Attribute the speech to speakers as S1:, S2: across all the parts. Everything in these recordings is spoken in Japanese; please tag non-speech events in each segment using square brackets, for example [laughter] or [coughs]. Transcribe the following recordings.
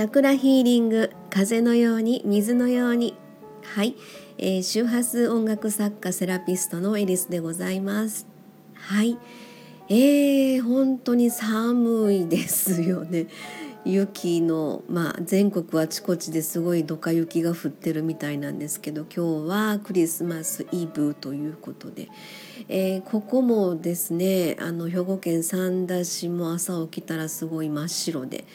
S1: チャクラヒーリング風のように水のように。はい、えー、周波数音楽作家セラピストのエリスでございます。はい。えー、本当に寒いですよね。[laughs] 雪の、まあ、全国あちこちですごいドカ雪が降ってるみたいなんですけど今日はクリスマスイブということで、えー、ここもですねあの兵庫県三田市も朝起きたらすごい真っ白で。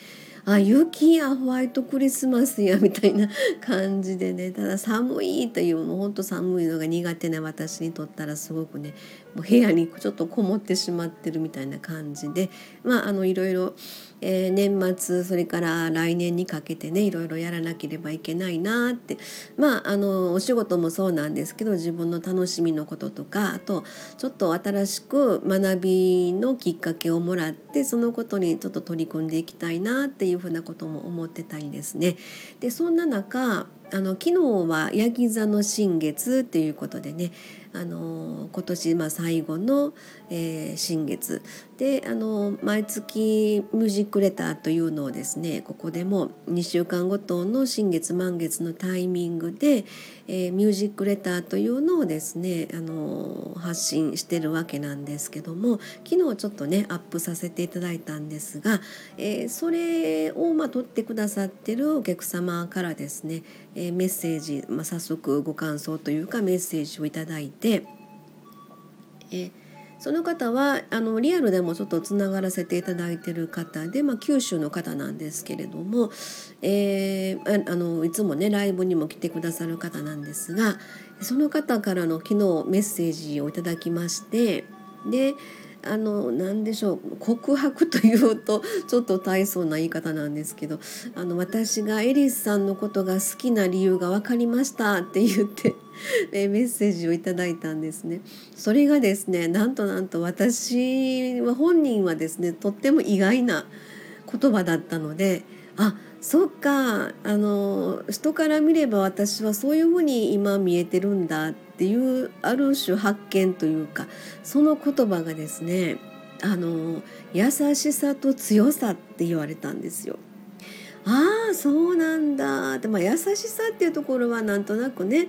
S1: あ雪やホワイトクリスマスやみたいな感じでねただ寒いというもうほんと寒いのが苦手な私にとったらすごくねもう部屋にちょっとこもってしまってるみたいな感じでまああのいろいろえー、年末それから来年にかけてねいろいろやらなければいけないなって。まああのお仕事もそうなんですけど自分の楽しみのこととかあとちょっと新しく学びのきっかけをもらってそのことにちょっと取り組んでいきたいなっていううふうなことも思ってたりですね。でそんな中あの昨日はヤギ座の新月っていうことでねあの今年まあ最後の、えー、新月。であの毎月ミュージックレターというのをですねここでも2週間ごとの新月満月のタイミングで、えー、ミュージックレターというのをですねあの発信してるわけなんですけども昨日ちょっとねアップさせていただいたんですが、えー、それをまあ撮ってくださってるお客様からですね、え、メッセージ、まあ、早速ご感想というかメッセージをいただいて、えその方はあのリアルでもちょっとつながらせていただいてる方で、まあ、九州の方なんですけれども、えー、あのいつもねライブにも来てくださる方なんですがその方からの昨日メッセージをいただきましてであの何でしょう告白というとちょっと大層な言い方なんですけどあの私がエリスさんのことが好きな理由が分かりましたって言って [laughs] メッセージをいただいたんですね。それがですねなんとなんと私は本人はですねとっても意外な言葉だったのであそっかあの人から見れば私はそういうふうに今見えてるんだってっていうある種発見というかその言葉がですねあの優しさと強さって言われたんですよ。ああそうなんだで、まあ、優しさっていうところはなんとなくね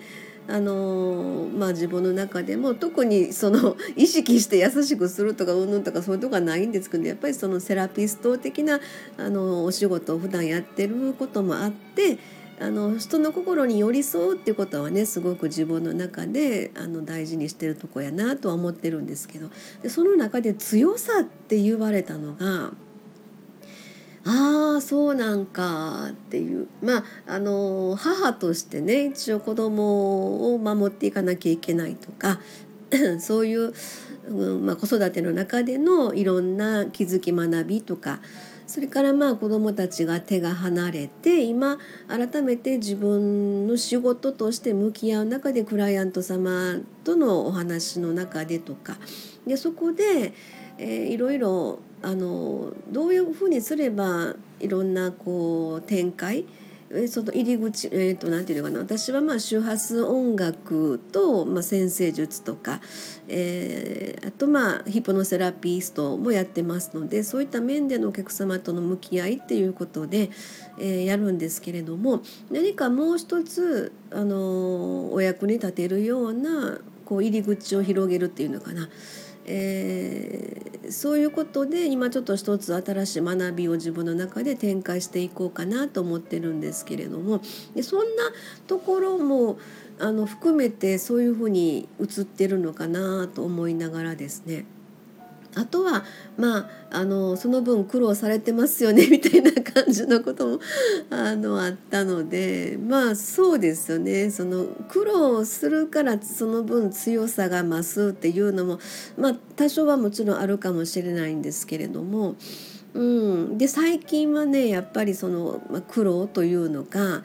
S1: あのまあ、自分の中でも特にその [laughs] 意識して優しくするとかうんぬんとかそういうとこはないんですけどやっぱりそのセラピスト的なあのお仕事を普段やってることもあってあの人の心に寄り添うっていうことはねすごく自分の中であの大事にしてるとこやなとは思ってるんですけどでその中で強さって言われたのがああそうなんかっていうまああの母としてね一応子供を守っていかなきゃいけないとか [coughs] そういう、うんまあ、子育ての中でのいろんな気づき学びとかそれからまあ子どもたちが手が離れて今改めて自分の仕事として向き合う中でクライアント様とのお話の中でとかでそこで、えー、いろいろあのどういうふうにすればいろんなこう展開その入り口、えーと、なんていうのかな私はまあ周波数音楽と、まあ、先生術とか、えー、あとまあヒポノセラピストもやってますのでそういった面でのお客様との向き合いっていうことで、えー、やるんですけれども何かもう一つ、あのお役に立てるようなこう入り口を広げるっていうのかな。えー、そういうことで今ちょっと一つ新しい学びを自分の中で展開していこうかなと思ってるんですけれどもでそんなところもあの含めてそういうふうに映ってるのかなと思いながらですね。あとはまああのその分苦労されてますよね [laughs] みたいな感じのこともあのあったのでまあそうですよねその苦労するからその分強さが増すっていうのもまあ多少はもちろんあるかもしれないんですけれども。うん、で最近はねやっぱりその、まあ、苦労というのが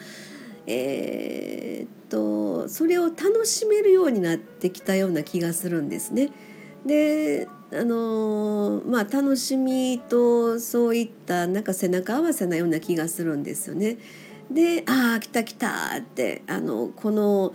S1: えー、っとそれを楽しめるようになってきたような気がするんですね。であのまあ楽しみとそういったなんか背中合わせなような気がするんですよね。で「ああ来た来た」ってあのこの、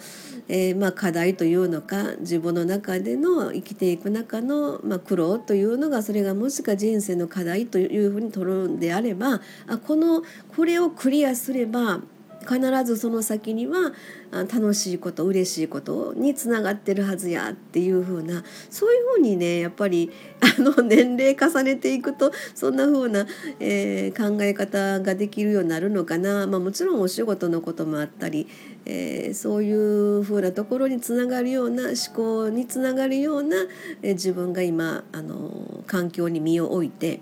S1: えー、まあ、課題というのか自分の中での生きていく中の、まあ、苦労というのがそれがもしか人生の課題というふうに取るんであればあこのこれをクリアすれば必ずその先には楽しいこと嬉しいことにつながってるはずやっていう風なそういう風にねやっぱり [laughs] あの年齢重ねていくとそんな風な、えー、考え方ができるようになるのかな、まあ、もちろんお仕事のこともあったり、えー、そういう風なところにつながるような思考につながるような、えー、自分が今あの環境に身を置いて。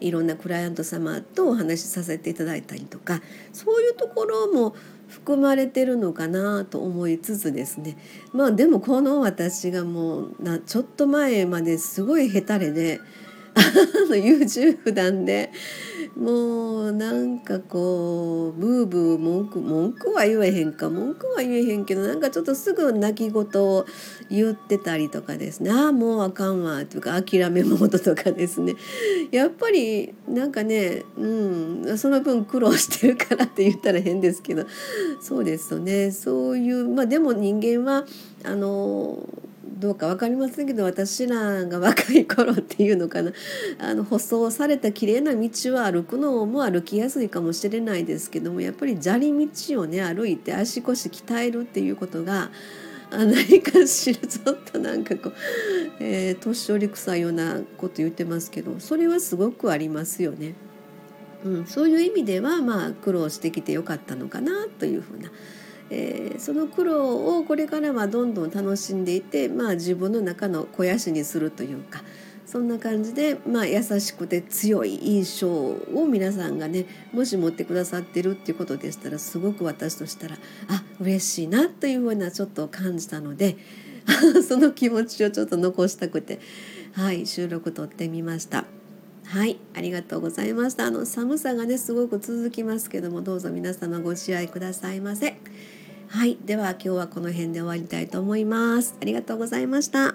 S1: いろんなクライアント様とお話しさせていただいたりとかそういうところも含まれてるのかなと思いつつですね。まあでもこの私がもうなちょっと前まですごいヘタレで優柔不断でもうなんかこうブーブー文句文句は言えへんか文句は言えへんけどなんかちょっとすぐ泣き言を言ってたりとかですね。ああもうあかんわというか諦めモードとかですね。[laughs] やっぱりなんかねうんその分苦労してるからって言ったら変ですけど。そうですよね。そういうまあでも人間はあのどうか分かりませんけど私らが若い頃っていうのかなあの舗装された綺麗な道を歩くのも歩きやすいかもしれないですけどもやっぱり砂利道をね歩いて足腰鍛えるっていうことが何かしらちょっとなんかこう、えー、年寄り臭いようなこと言ってますけどそれはすごくありますよね。うん、そういう意味ではまあ苦労してきてよかったのかなというふうなえー、その苦労をこれからはどんどん楽しんでいて、まあ、自分の中の肥やしにするというかそんな感じで、まあ、優しくて強い印象を皆さんがねもし持ってくださってるっていうことでしたらすごく私としたらあ嬉しいなというふうなちょっと感じたので [laughs] その気持ちをちょっと残したくて、はい、収録撮ってみました。はい、ありがとうございました。あの寒さがねすごく続きますけども、どうぞ皆様ご自愛くださいませ。はい、では今日はこの辺で終わりたいと思います。ありがとうございました。